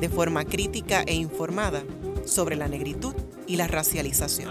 de forma crítica e informada sobre la negritud y la racialización.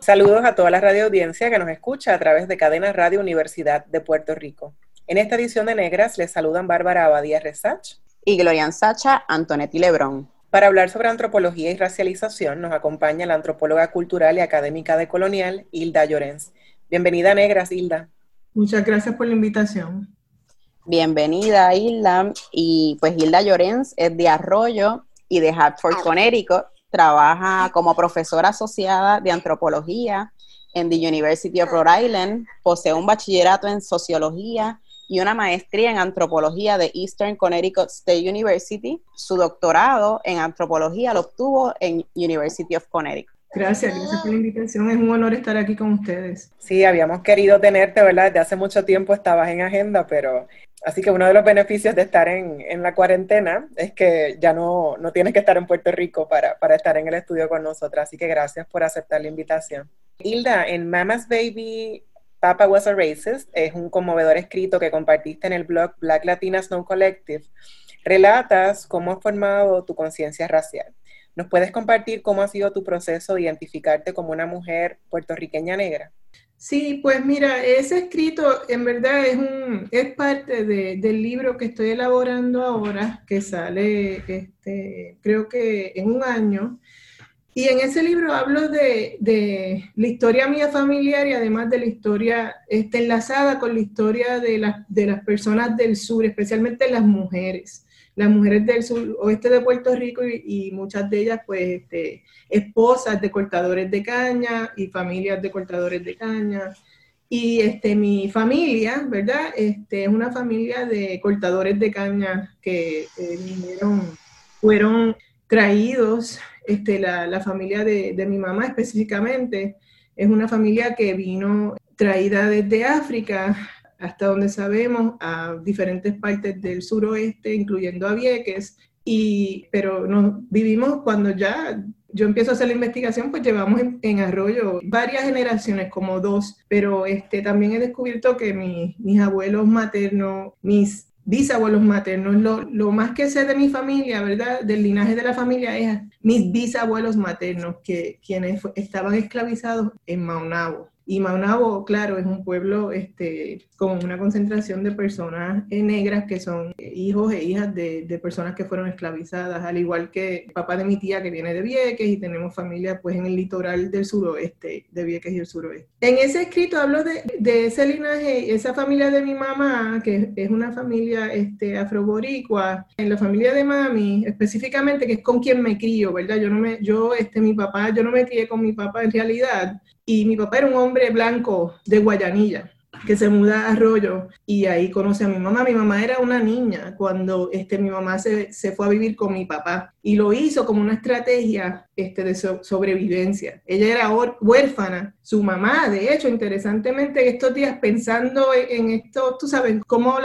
Saludos a toda la radio audiencia que nos escucha a través de Cadena Radio Universidad de Puerto Rico. En esta edición de Negras les saludan Bárbara Abadía Resach y Glorian Sacha Antonetti Lebrón. Para hablar sobre antropología y racialización nos acompaña la antropóloga cultural y académica de Colonial, Hilda Llorens. Bienvenida, Negras, Hilda. Muchas gracias por la invitación. Bienvenida, Hilda. Y pues Hilda Llorens es de Arroyo y de Hartford, Connecticut. Trabaja como profesora asociada de antropología en the University of Rhode Island. Posee un bachillerato en sociología y una maestría en antropología de Eastern Connecticut State University. Su doctorado en antropología lo obtuvo en University of Connecticut. Gracias, gracias por la invitación. Es un honor estar aquí con ustedes. Sí, habíamos querido tenerte, ¿verdad? Desde hace mucho tiempo estabas en agenda, pero así que uno de los beneficios de estar en, en la cuarentena es que ya no, no, tienes que estar en Puerto Rico para, para estar en el estudio con nosotras. Así que gracias por aceptar la invitación. Hilda, en Mama's Baby Papa Was a Racist es un conmovedor escrito que compartiste en el blog Black Latinas No Collective. Relatas cómo has formado tu conciencia racial. ¿Nos puedes compartir cómo ha sido tu proceso de identificarte como una mujer puertorriqueña negra? Sí, pues mira, ese escrito en verdad es, un, es parte del libro que estoy elaborando ahora, que sale, este, creo que en un año, y en ese libro hablo de, de, la historia mía familiar y además de la historia está enlazada con la historia de, de las personas del sur, especialmente las mujeres. Las mujeres del sur oeste de Puerto Rico y, muchas de ellas, pues, este, esposas de cortadores de caña y familias de cortadores de caña. Y este, mi familia, ¿verdad? Este, es una familia de cortadores de caña que eh, vinieron, fueron traídos este, la, familia de, mi mamá específicamente. Es una familia que vino traída desde África hasta donde sabemos a diferentes partes del suroeste, incluyendo a Vieques, y, pero nos vivimos cuando ya yo empiezo a hacer la investigación, pues llevamos en, Arroyo varias generaciones, como dos, pero este, también he descubierto que mis abuelos maternos, mis bisabuelos maternos. Lo, lo, más que sé de mi familia, ¿verdad? Del linaje de la familia es mis bisabuelos maternos, que, quienes estaban esclavizados en Maunabo. Y Maunabo, claro, es un pueblo este, con una concentración de personas negras que son hijos e hijas de, de, personas que fueron esclavizadas, al igual que el papá de mi tía que viene de Vieques y tenemos familia pues en el litoral del suroeste, de Vieques y el suroeste. En ese escrito hablo de, de ese linaje, esa familia de mi mamá, que es una familia este, afroboricua, en la familia de mami específicamente, que es con quien me crío, ¿verdad? Yo no me, yo, este, mi papá, yo no me crié con mi papá en realidad, y mi papá era un hombre blanco de Guayanilla que se muda a Arroyo y ahí conoce a mi mamá. Mi mamá era una niña cuando este, mi mamá se, se fue a vivir con mi papá y lo hizo como una estrategia este, de sobrevivencia. Ella era huérfana, su mamá, de hecho, interesantemente, estos días pensando en, esto, tú sabes, cómo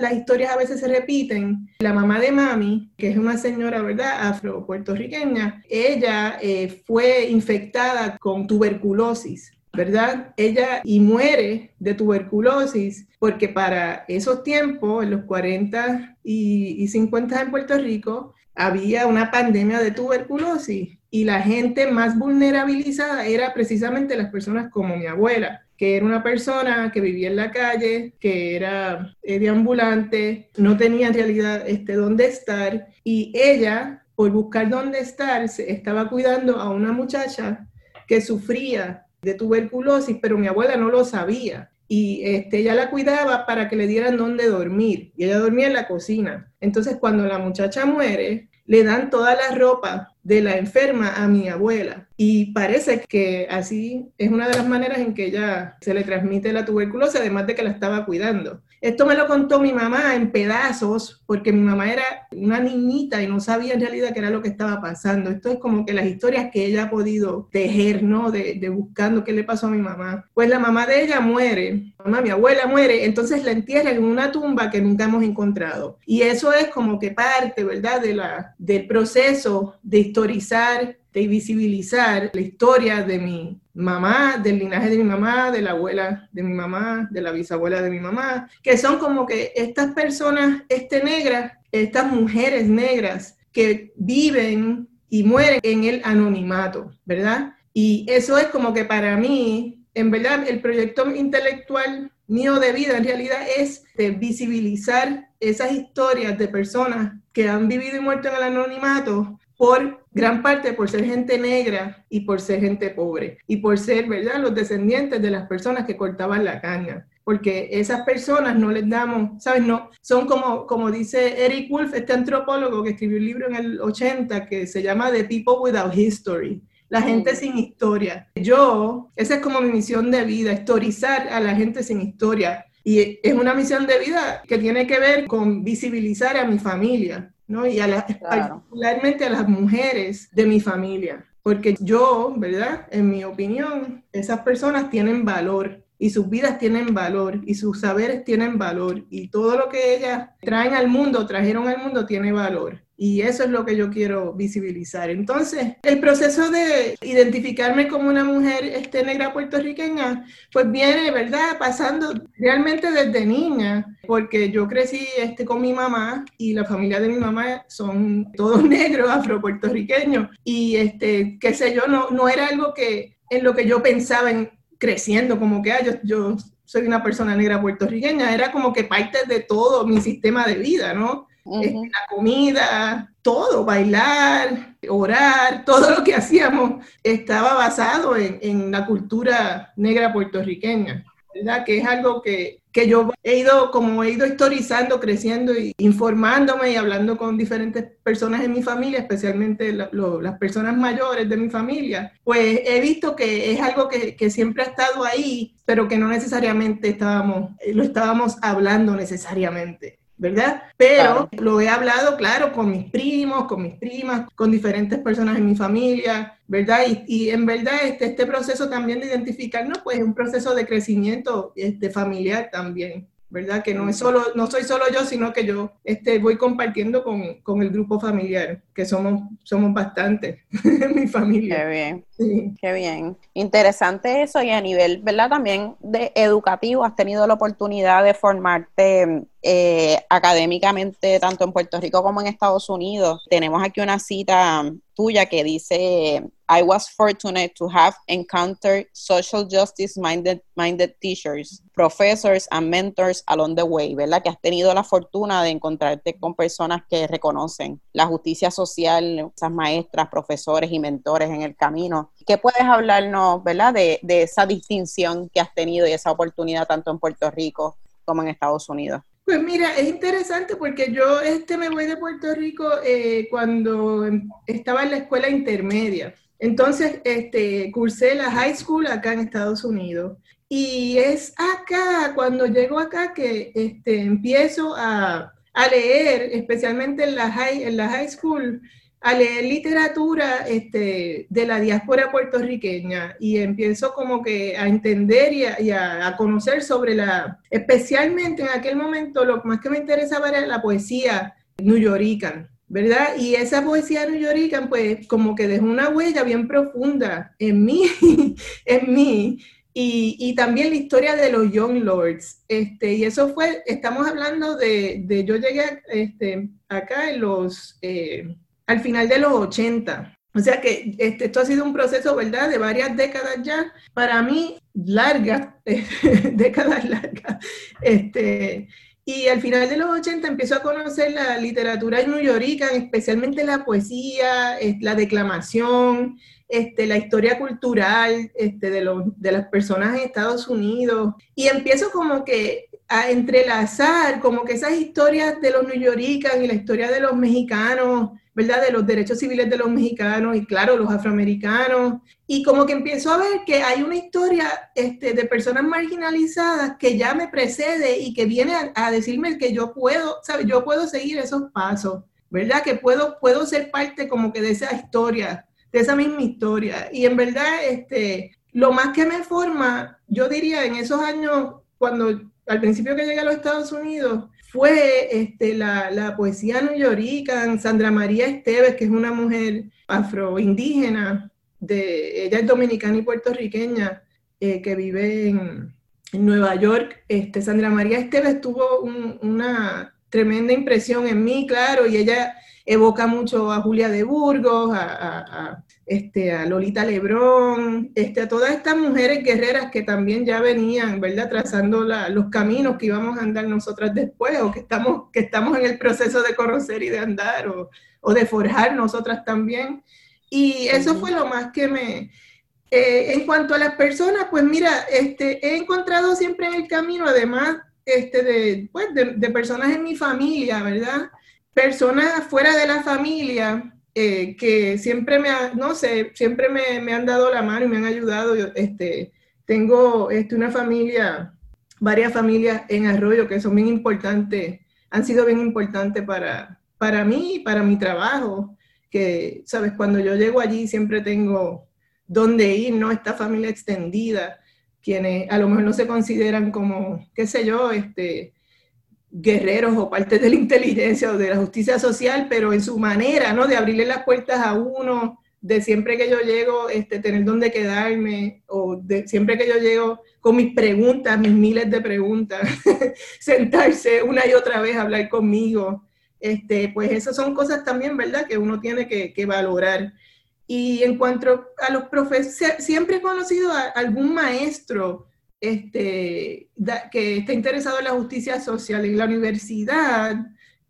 las historias a veces se repiten. La mamá de mami, que es una señora, ¿verdad?, afro-puertorriqueña, ella eh, fue infectada con tuberculosis ¿verdad? Ella y muere de tuberculosis porque para esos tiempos, en los 40 y, 50 en Puerto Rico, había una pandemia de tuberculosis y la gente más vulnerabilizada era precisamente las personas como mi abuela, que era una persona que vivía en la calle, que era eh, deambulante, no tenía en realidad este, dónde estar y ella, por buscar dónde estar, estaba cuidando a una muchacha que sufría de tuberculosis, pero mi abuela no lo sabía. Y este, ella la cuidaba para que le dieran dónde dormir. Y ella dormía en la cocina. Entonces, cuando la muchacha muere, le dan toda la ropa de la enferma a mi abuela. Y parece que así es una de las maneras en que ella se le transmite la tuberculosis, además de que la estaba cuidando. Esto me lo contó mi mamá en pedazos, porque mi mamá era una niñita y no sabía en realidad qué era lo que estaba pasando. Esto es como que las historias que ella ha podido tejer, ¿no? De, de buscando qué le pasó a mi mamá. Pues la mamá de ella muere, mamá, mi abuela muere, entonces la entierran en una tumba que nunca hemos encontrado. Y eso es como que parte, ¿verdad? De la, del proceso de historizar de visibilizar la historia de mi mamá, del linaje de mi mamá, de la abuela de mi mamá, de la bisabuela de mi mamá, que son como que estas personas este, negras, estas mujeres negras que viven y mueren en el anonimato, ¿verdad? Y eso es como que para mí, en verdad, el proyecto intelectual mío de vida en realidad es de visibilizar esas historias de personas que han vivido y muerto en el anonimato por gran parte por ser gente negra y por ser gente pobre y por ser, ¿verdad?, los descendientes de las personas que cortaban la caña. Porque esas personas no les damos, ¿sabes? No, son como, como dice Eric Wolf, este antropólogo que escribió un libro en el 80 que se llama The People Without History la gente sin historia. Yo, esa es como mi misión de vida, historizar a la gente sin historia. Y es una misión de vida que tiene que ver con visibilizar a mi familia, ¿no? Y a particularmente a las mujeres de mi familia. Porque yo, ¿verdad? En mi opinión, esas personas tienen valor y sus vidas tienen valor y sus saberes tienen valor y todo lo que ellas traen al mundo, trajeron al mundo, tiene valor. Y eso es lo que yo quiero visibilizar. Entonces, el proceso de identificarme como una mujer este, negra puertorriqueña, pues viene, ¿verdad? Pasando realmente desde niña, porque yo crecí este, con mi mamá y la familia de mi mamá son todos negros, afropuertorriqueños. Y, este, qué sé yo, no, no era algo que en lo que yo pensaba en creciendo, como que ah, yo, yo soy una persona negra puertorriqueña, era como que parte de todo mi sistema de vida, ¿no? Este, la comida, todo, bailar, orar, todo lo que hacíamos estaba basado en, en la cultura negra puertorriqueña, ¿verdad? Que es algo que, que, yo he ido, como he ido historizando, creciendo y informándome y hablando con diferentes personas en mi familia, especialmente las personas mayores de mi familia, pues he visto que es algo que, que siempre ha estado ahí, pero que no necesariamente estábamos, lo estábamos hablando necesariamente. ¿Verdad? Pero lo he hablado, claro, con mis primos, con mis primas, con diferentes personas en mi familia, ¿verdad? Y, en verdad este, este proceso también de identificarnos, pues es un proceso de crecimiento este, familiar también. ¿verdad? Que no es solo, no soy solo yo, sino que yo este, voy compartiendo con, con el grupo familiar, que somos, somos bastantes en mi familia. Qué bien, qué bien. Interesante eso y a nivel, ¿verdad? También de educativo, has tenido la oportunidad de formarte eh, académicamente tanto en Puerto Rico como en Estados Unidos. Tenemos aquí una cita tuya que dice, I was fortunate to have encountered social justice minded, minded teachers, professors and mentors along the way, ¿verdad? Que has tenido la fortuna de encontrarte con personas que reconocen la justicia social, esas maestras, profesores y mentores en el camino. ¿Qué puedes hablarnos, ¿verdad? De, de esa distinción que has tenido y esa oportunidad tanto en Puerto Rico como en Estados Unidos. Pues mira, es interesante porque yo este me voy de Puerto Rico eh, cuando estaba en la escuela intermedia. Entonces, este, cursé la high school acá en Estados Unidos. Y es acá, cuando llego acá, que este, empiezo a, a leer, especialmente en la high, en la high school, a leer literatura este, de la diáspora puertorriqueña y empiezo como que a entender y a, conocer sobre la, especialmente en aquel momento lo más que me interesaba era la poesía new yorkican, ¿verdad? Y esa poesía new yorkican pues como que dejó una huella bien profunda en mí, en mí. Y, también la historia de los Young Lords. Este, y eso fue, estamos hablando de, de yo llegué este, acá en los... Eh, al final de los 80. O sea que este, esto ha sido un proceso, ¿verdad?, de varias décadas ya, para mí largas, décadas largas. Este, y al final de los 80 empiezo a conocer la literatura newyorika, especialmente la poesía, la declamación, este, la historia cultural este, de, los, de las personas en Estados Unidos. Y empiezo como que a entrelazar como que esas historias de los newyoricans y la historia de los mexicanos ¿verdad? De los derechos civiles de los mexicanos y claro, los afroamericanos. Y como que empiezo a ver que hay una historia este, de personas marginalizadas que ya me precede y que viene a, decirme que yo puedo, ¿sabes? Yo puedo seguir esos pasos, ¿verdad? Que puedo, puedo ser parte como que de esa historia, de esa misma historia. Y en verdad, este, lo más que me forma, yo diría en esos años, cuando al principio que llegué a los Estados Unidos, fue este, la, la poesía nuyorican, Sandra María Esteves, que es una mujer afroindígena, de, ella es dominicana y puertorriqueña, eh, que vive en, Nueva York. Este, Sandra María Esteves tuvo una tremenda impresión en mí, claro, y ella evoca mucho a Julia de Burgos, a, este, a Lolita Lebrón, este, a todas estas mujeres guerreras que también ya venían, ¿verdad? Trazando los caminos que íbamos a andar nosotras después, o que estamos, que estamos en el proceso de conocer y de andar, o, o de forjar nosotras también. Y eso fue lo más que me... Eh, en cuanto a las personas, pues mira, este, he encontrado siempre en el camino, además este, de, pues, de, de personas en mi familia, ¿verdad? Personas fuera de la familia eh, que siempre me, no sé, siempre me, me, han dado la mano y me han ayudado. Este, tengo este, una familia, varias familias en Arroyo que son bien importantes, han sido bien importantes para, para mí y para mi trabajo, que, sabes, cuando yo llego allí siempre tengo dónde ir, ¿no? Esta familia extendida, quienes a lo mejor no se consideran como, qué sé yo, este, guerreros o parte de la inteligencia o de la justicia social, pero en su manera, ¿no? De abrirle las puertas a uno, de siempre que yo llego, este, tener dónde quedarme, o de siempre que yo llego con mis preguntas, mis miles de preguntas, sentarse una y otra vez a hablar conmigo. Este, pues esas son cosas también, ¿verdad?, que uno tiene que, que valorar. Y en cuanto a los profesores, siempre he conocido algún maestro este, que está interesado en la justicia social en la universidad,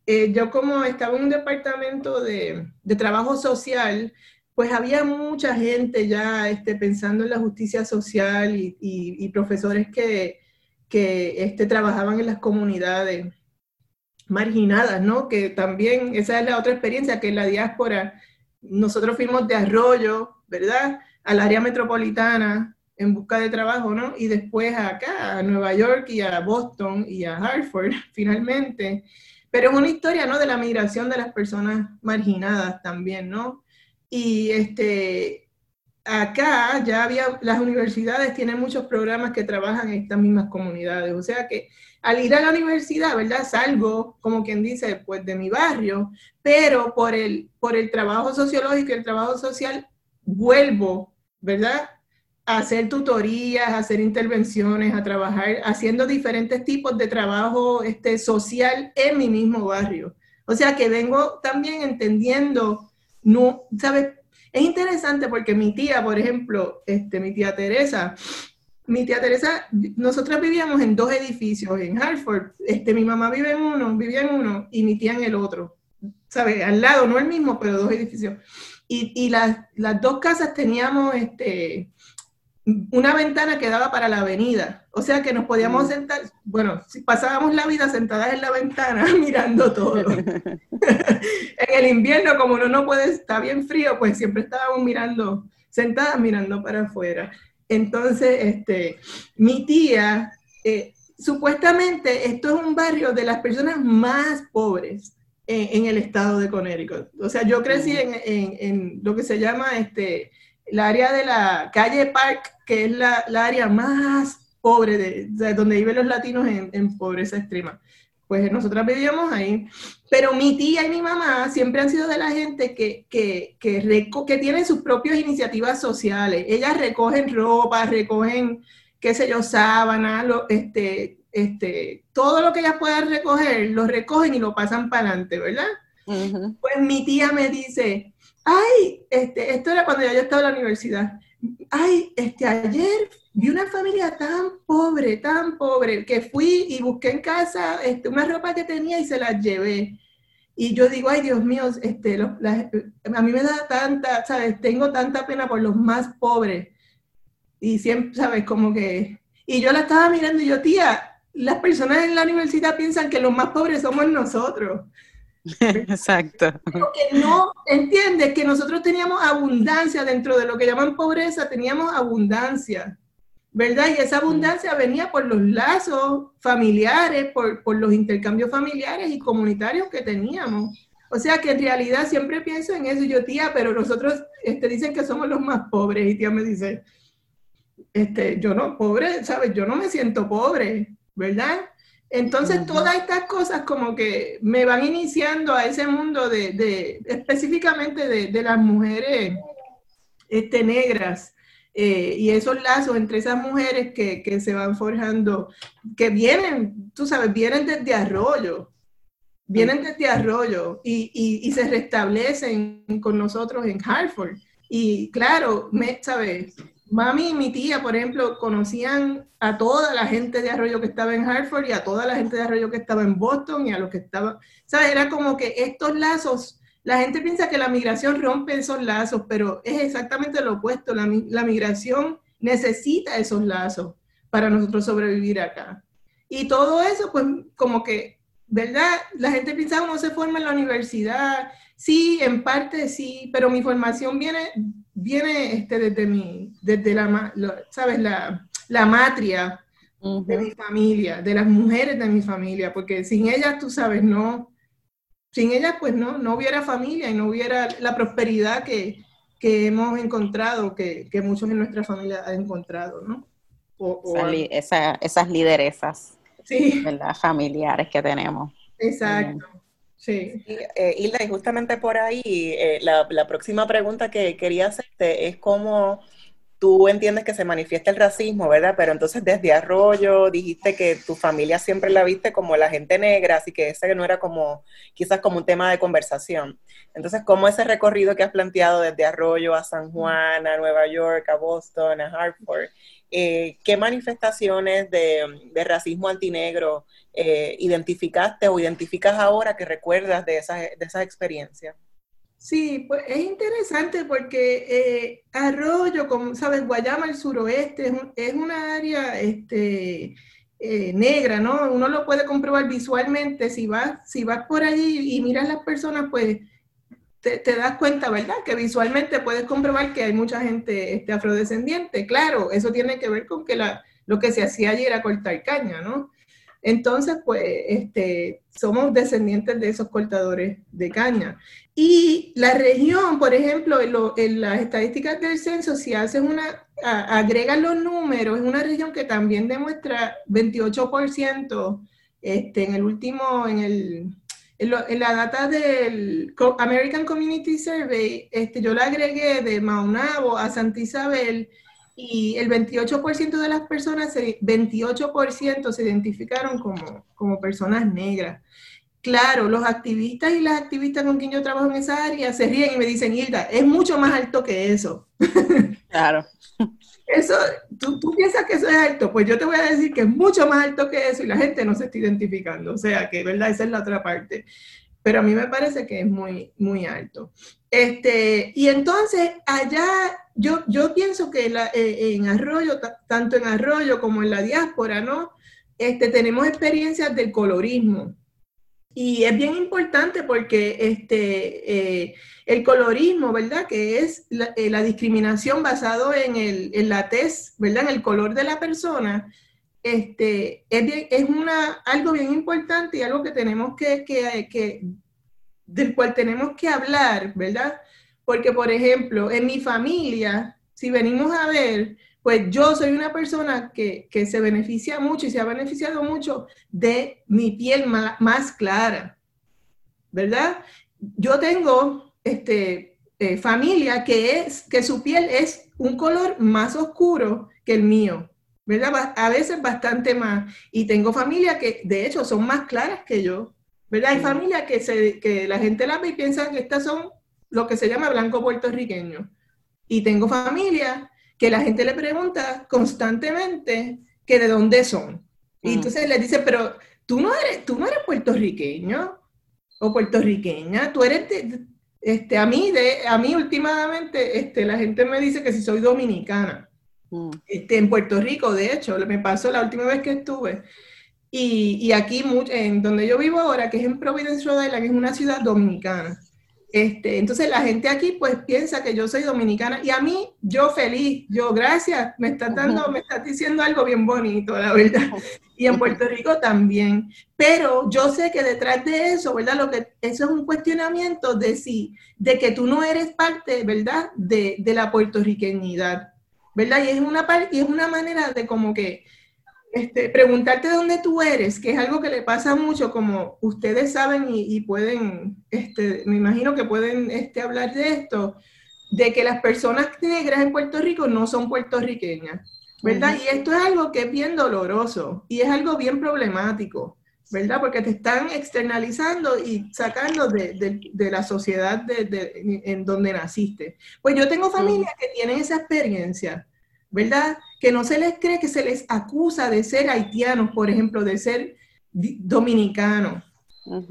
eh, yo como estaba en un departamento de, de, trabajo social, pues había mucha gente ya este, pensando en la justicia social y, profesores que, que este, trabajaban en las comunidades marginadas, ¿no? Que también, esa es la otra experiencia, que en la diáspora, nosotros fuimos de Arroyo, ¿verdad? Al área metropolitana, en busca de trabajo, ¿no? Y después acá, a Nueva York y a Boston y a Hartford, finalmente. Pero es una historia, ¿no? De la migración de las personas marginadas también, ¿no? Y este, acá ya había, las universidades tienen muchos programas que trabajan en estas mismas comunidades. O sea que al ir a la universidad, ¿verdad? Salgo, como quien dice, pues de mi barrio, pero por el, por el trabajo sociológico y el trabajo social, vuelvo, ¿verdad? Hacer tutorías, hacer intervenciones, a trabajar haciendo diferentes tipos de trabajo este, social en mi mismo barrio. O sea que vengo también entendiendo, no, ¿sabes? Es interesante porque mi tía, por ejemplo, este, mi tía Teresa, mi tía Teresa, nosotros vivíamos en dos edificios en Hartford. Este, mi mamá vive en uno, vivía en uno y mi tía en el otro. ¿Sabes? Al lado, no el mismo, pero dos edificios. Y, y las, las, dos casas teníamos este, una ventana que daba para la avenida. O sea que nos podíamos mm. sentar, bueno, si pasábamos la vida sentadas en la ventana mirando todo. en el invierno, como uno no puede, está bien frío, pues siempre estábamos mirando, sentadas mirando para afuera. Entonces, este, mi tía, eh, supuestamente esto es un barrio de las personas más pobres en, el estado de Connecticut. O sea, yo crecí mm. en, en, en lo que se llama este, el área de la calle Park, que es la, área más pobre, de, donde viven los latinos en, pobreza extrema. Pues nosotras vivíamos ahí. Pero mi tía y mi mamá siempre han sido de la gente que, que, que, que tienen sus propias iniciativas sociales. Ellas recogen ropa, recogen, qué sé yo, sábanas, este, este, todo lo que ellas puedan recoger, lo recogen y lo pasan para adelante, ¿verdad? Pues mi tía me dice, ay, este, esto era cuando yo estaba en la universidad, ay, este, ayer vi una familia tan pobre, tan pobre, que fui y busqué en casa este, una ropa que tenía y se la llevé. Y yo digo, ay, Dios mío, este, a mí me da tanta, ¿sabes? Tengo tanta pena por los más pobres. Y siempre, ¿sabes? Como que... Y yo la estaba mirando y yo, tía, las personas en la universidad piensan que los más pobres somos nosotros. Exacto. Porque no entiende que nosotros teníamos abundancia dentro de lo que llaman pobreza, teníamos abundancia, ¿verdad? Y esa abundancia venía por los lazos familiares, por, por los intercambios familiares y comunitarios que teníamos. O sea que en realidad siempre pienso en eso, yo tía, pero nosotros este, dicen que somos los más pobres y tía me dice, este, yo no, pobre, ¿sabes? Yo no me siento pobre, ¿verdad? Entonces, todas estas cosas como que me van iniciando a ese mundo de, de específicamente de, de, las mujeres este, negras eh, y esos lazos entre esas mujeres que, que, se van forjando, que vienen, tú sabes, vienen desde arroyo, vienen desde arroyo y, y, y se restablecen con nosotros en Hartford. Y claro, me, ¿sabes? Mami y mi tía, por ejemplo, conocían a toda la gente de Arroyo que estaba en Hartford y a toda la gente de Arroyo que estaba en Boston y a los que estaban, ¿sabes? Era como que estos lazos, la gente piensa que la migración rompe esos lazos, pero es exactamente lo opuesto, la, migración necesita esos lazos para nosotros sobrevivir acá. Y todo eso, pues como que, ¿verdad? La gente piensa uno se forma en la universidad, sí, en parte sí, pero mi formación viene viene este, desde, mi, desde la, ¿sabes? La, la matria de mi familia, de las mujeres de mi familia, porque sin ellas, tú sabes, no, sin ellas, pues no, no hubiera familia y no hubiera la prosperidad que, que hemos encontrado, que, que, muchos en nuestra familia han encontrado, ¿no? O, esa, esas lideresas sí. familiares que tenemos. Exacto. Sí. Eh, Hilda, y justamente por ahí, eh, la, la, próxima pregunta que quería hacerte es cómo tú entiendes que se manifiesta el racismo, ¿verdad? Pero entonces desde Arroyo dijiste que tu familia siempre la viste como la gente negra, así que ese no era como, quizás como un tema de conversación. Entonces, ¿cómo ese recorrido que has planteado desde Arroyo a San Juan, a Nueva York, a Boston, a Hartford, eh, ¿qué manifestaciones de, racismo antinegro eh, identificaste o identificas ahora que recuerdas de esas, de esas experiencias? Sí, pues es interesante porque eh, Arroyo, como sabes, Guayama, el suroeste, es, es una área este, eh, negra, ¿no? Uno lo puede comprobar visualmente. Si vas, si vas por allí y miras las personas, pues te, das cuenta, ¿verdad? Que visualmente puedes comprobar que hay mucha gente este, afrodescendiente. Claro, eso tiene que ver con que la, lo que se hacía allí era cortar caña, ¿no? Entonces, pues, este, somos descendientes de esos cortadores de caña. Y la región, por ejemplo, en, las estadísticas del censo, si haces una, agregan los números, es una región que también demuestra 28% este, en el último, en, el, en, la data del American Community Survey, este, yo la agregué de Maunabo a Santa Isabel y el 28% de las personas, 28% se identificaron como, como personas negras. Claro, los activistas y las activistas con quien yo trabajo en esa área se ríen y me dicen, Hilda, es mucho más alto que eso. Claro. Eso, ¿tú, ¿tú, piensas que eso es alto, pues yo te voy a decir que es mucho más alto que eso y la gente no se está identificando. O sea, que, ¿verdad? Esa es la otra parte. Pero a mí me parece que es muy, muy alto. Este, y entonces allá yo, yo pienso que la, eh, en Arroyo, tanto en Arroyo como en la diáspora, ¿no? Este, tenemos experiencias del colorismo. Y es bien importante porque este, eh, el colorismo, ¿verdad? Que es la, eh, la discriminación basado en, el, en la tez, ¿verdad? En el color de la persona. Este, es, es una, algo bien importante y algo que tenemos que, que, que del cual tenemos que hablar, ¿verdad? Porque, por ejemplo, en mi familia, si venimos a ver, pues yo soy una persona que, que se beneficia mucho y se ha beneficiado mucho de mi piel más, más clara, ¿verdad? Yo tengo este, eh, familia que, es, que su piel es un color más oscuro que el mío, ¿verdad? A veces bastante más. Y tengo familia que de hecho son más claras que yo, ¿verdad? Hay familias que, se, que la gente la ve y piensa que estas son lo que se llama blanco puertorriqueño. Y tengo familias que la gente le pregunta constantemente que de dónde son. Y entonces le dice, pero tú no eres, tú no eres puertorriqueño o puertorriqueña, tú eres, este, a mí, de, a mí últimamente, este, la gente me dice que si soy dominicana. Este, en Puerto Rico, de hecho, me pasó la última vez que estuve, Y, y aquí, en donde yo vivo ahora, que es en Providence, Rhode Island, es una ciudad dominicana. Este, entonces la gente aquí pues piensa que yo soy dominicana y a mí yo feliz, yo gracias, me estás dando, me estás diciendo algo bien bonito, la verdad. Y en Puerto Rico también. Pero yo sé que detrás de eso, ¿verdad? Lo que eso es un cuestionamiento de si, de que tú no eres parte, ¿verdad? De, de la puertorriqueñidad, ¿verdad? Y es una y es una manera de como que este, preguntarte dónde tú eres, que es algo que le pasa mucho, como ustedes saben y, pueden, este, me imagino que pueden este, hablar de esto, de que las personas negras en Puerto Rico no son puertorriqueñas, ¿verdad? Y esto es algo que es bien doloroso y es algo bien problemático, ¿verdad? Porque te están externalizando y sacando de, la sociedad en donde naciste. Pues yo tengo familias que tienen esa experiencia, ¿verdad? Que no se les cree que se les acusa de ser haitianos, por ejemplo, de ser dominicanos.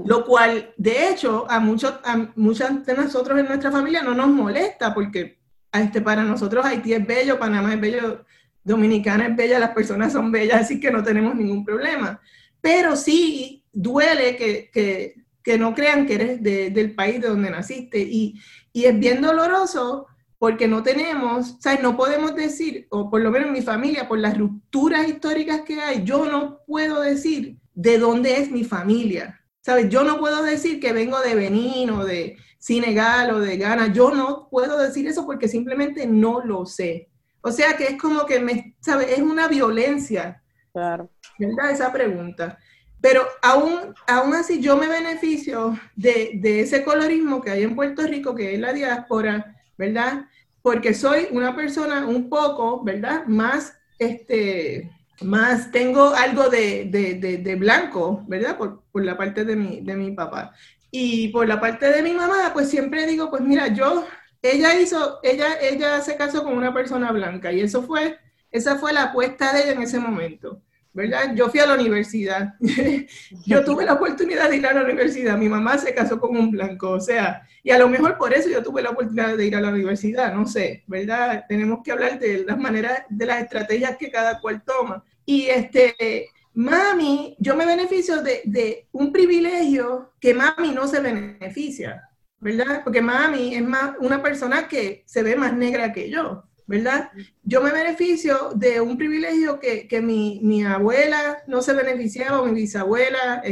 Lo cual, de hecho, a, muchos, a muchas de nosotros en nuestra familia no nos molesta porque este, para nosotros Haití es bello, Panamá es bello, Dominicana es bella, las personas son bellas, así que no tenemos ningún problema. Pero sí duele que, no crean que eres del país de donde naciste y, y es bien doloroso porque no tenemos, o sea, no podemos decir, o por lo menos en mi familia, por las rupturas históricas que hay, yo no puedo decir de dónde es mi familia. ¿Sabes? Yo no puedo decir que vengo de Benín o de Senegal o de Ghana. Yo no puedo decir eso porque simplemente no lo sé. O sea que es como que me, ¿sabes? Es una violencia. Claro. ¿Verdad? Esa pregunta. Pero aún, aún así yo me beneficio de, de ese colorismo que hay en Puerto Rico, que es la diáspora, ¿verdad? Porque soy una persona un poco, ¿verdad? Más, este, más tengo algo de, de, de, blanco, ¿verdad? Por, por, la parte de mi, de mi papá. Y por la parte de mi mamá, pues siempre digo, pues mira, yo, ella hizo, ella, ella se casó con una persona blanca y eso fue, esa fue la apuesta de ella en ese momento. ¿Verdad? Yo fui a la universidad. yo tuve la oportunidad de ir a la universidad. Mi mamá se casó con un blanco, o sea, y a lo mejor por eso yo tuve la oportunidad de ir a la universidad, no sé, ¿verdad? Tenemos que hablar de las maneras, de las estrategias que cada cual toma. Y este, mami, yo me beneficio de, de un privilegio que mami no se beneficia, ¿verdad? Porque mami es más una persona que se ve más negra que yo. ¿Verdad? Yo me beneficio de un privilegio que, que mi, mi, abuela no se beneficiaba, mi bisabuela,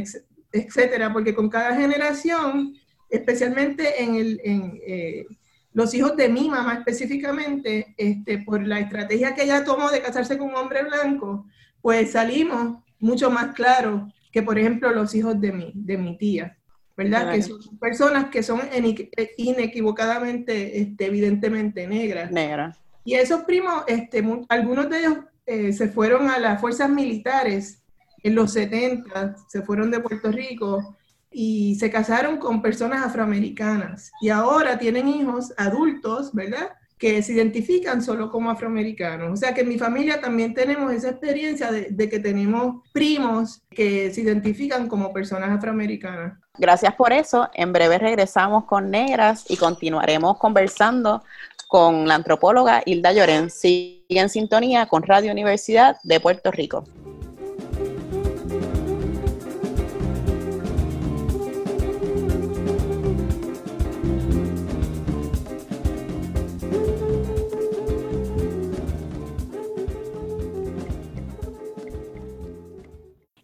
etcétera, porque con cada generación, especialmente en, el, en eh, los hijos de mi mamá específicamente, este, por la estrategia que ella tomó de casarse con un hombre blanco, pues salimos mucho más claros que, por ejemplo, los hijos de mi, de mi tía. ¿verdad? Que son personas que son inequivocadamente, este, evidentemente negras. Negras. Y esos primos, este, algunos de ellos eh, se fueron a las fuerzas militares en los 70, se fueron de Puerto Rico y se casaron con personas afroamericanas. Y ahora tienen hijos adultos, ¿verdad? Que se identifican solo como afroamericanos. O sea que en mi familia también tenemos esa experiencia de, que tenemos primos que se identifican como personas afroamericanas. Gracias por eso. En breve regresamos con Negras y continuaremos conversando con la antropóloga Hilda Lloren. Sigue en sintonía con Radio Universidad de Puerto Rico.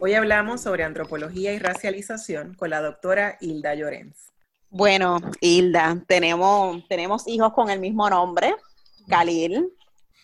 Hoy hablamos sobre antropología y racialización con la doctora Hilda Llorens. Bueno, Hilda, tenemos, tenemos hijos con el mismo nombre, Khalil,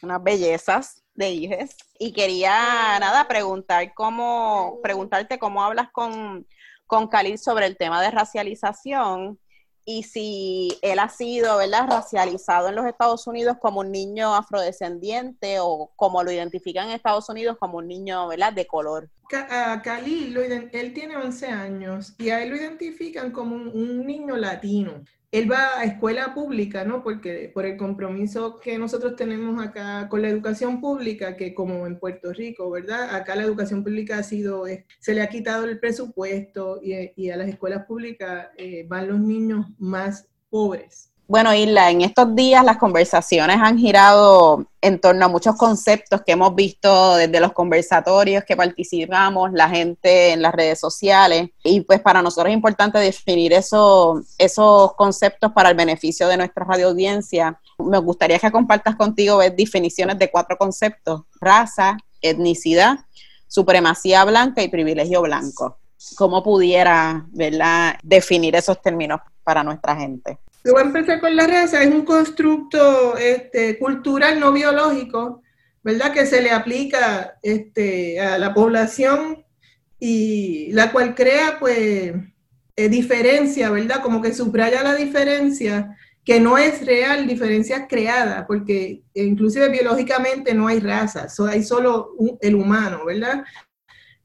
unas bellezas de hijos. Y quería, nada, preguntar cómo, preguntarte cómo hablas con, con Khalil sobre el tema de racialización y si él ha sido, ¿verdad?, racializado en los Estados Unidos como un niño afrodescendiente o como lo identifican en Estados Unidos como un niño, ¿verdad?, de color. A Khalil, él tiene 11 años y a él lo identifican como un, niño latino. Él va a escuela pública, ¿no? Porque por el compromiso que nosotros tenemos acá con la educación pública, que como en Puerto Rico, ¿verdad? Acá la educación pública ha sido, se le ha quitado el presupuesto y, a las escuelas públicas eh, van los niños más pobres. Bueno, Isla, en estos días las conversaciones han girado en torno a muchos conceptos que hemos visto desde los conversatorios que participamos, la gente en las redes sociales, y pues para nosotros es importante definir eso, esos conceptos para el beneficio de nuestra radio audiencia. Me gustaría que compartas contigo definiciones de cuatro conceptos, raza, etnicidad, supremacía blanca y privilegio blanco. ¿Cómo pudiera definir esos términos para nuestra gente? Yo voy a empezar con la raza, es un constructo este, cultural no biológico, ¿verdad? Que se le aplica este, a la población y la cual crea, pues, eh, diferencia, ¿verdad? Como que subraya la diferencia, que no es real, diferencia creada, porque inclusive biológicamente no hay raza, hay solo el humano, ¿verdad?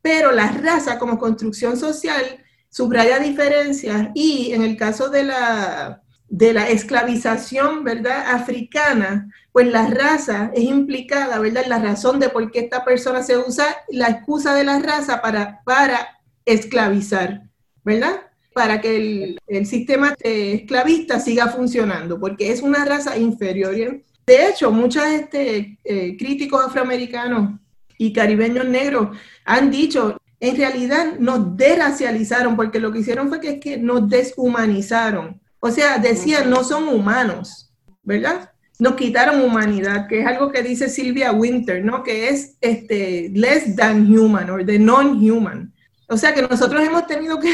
Pero la raza como construcción social subraya diferencias y en el caso de la de la esclavización, ¿verdad? Africana, pues la raza es implicada, ¿verdad? La razón de por qué esta persona se usa la excusa de la raza para, para esclavizar, ¿verdad? Para que el, el sistema esclavista siga funcionando, porque es una raza inferior. De hecho, muchos este, eh, críticos afroamericanos y caribeños negros han dicho, en realidad nos deracializaron, porque lo que hicieron fue que, es que nos deshumanizaron o sea, decían, no son humanos, ¿verdad? Nos quitaron humanidad, que es algo que dice Silvia Winter, ¿no? Que es este, less than human o the non-human. O sea que nosotros hemos tenido que,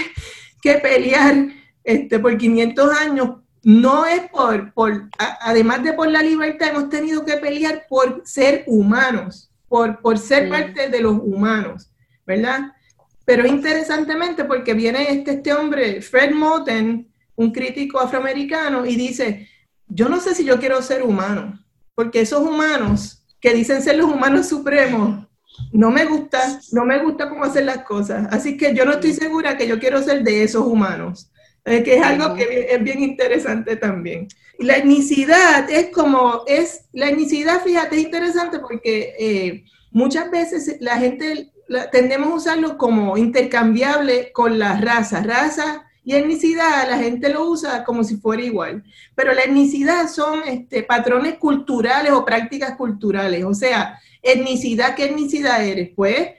que pelear este, por 500 años. No es por, por además de por la libertad, hemos tenido que pelear por ser humanos, por, por ser parte de los humanos, ¿verdad? Pero interesantemente porque viene este, este hombre, Fred Moten, un crítico afroamericano y dice, yo no sé si yo quiero ser humano, porque esos humanos que dicen ser los humanos supremos, no me gusta, no me gusta cómo hacer las cosas. Así que yo no estoy segura que yo quiero ser de esos humanos, eh, que es algo que es bien interesante también. La etnicidad es como, es, la etnicidad, fíjate, es interesante porque eh, muchas veces la gente tendemos a usarlo como intercambiable con la raza. Raza y etnicidad la gente lo usa como si fuera igual. Pero la etnicidad son este, patrones culturales o prácticas culturales. O sea, etnicidad, ¿qué etnicidad eres? Pues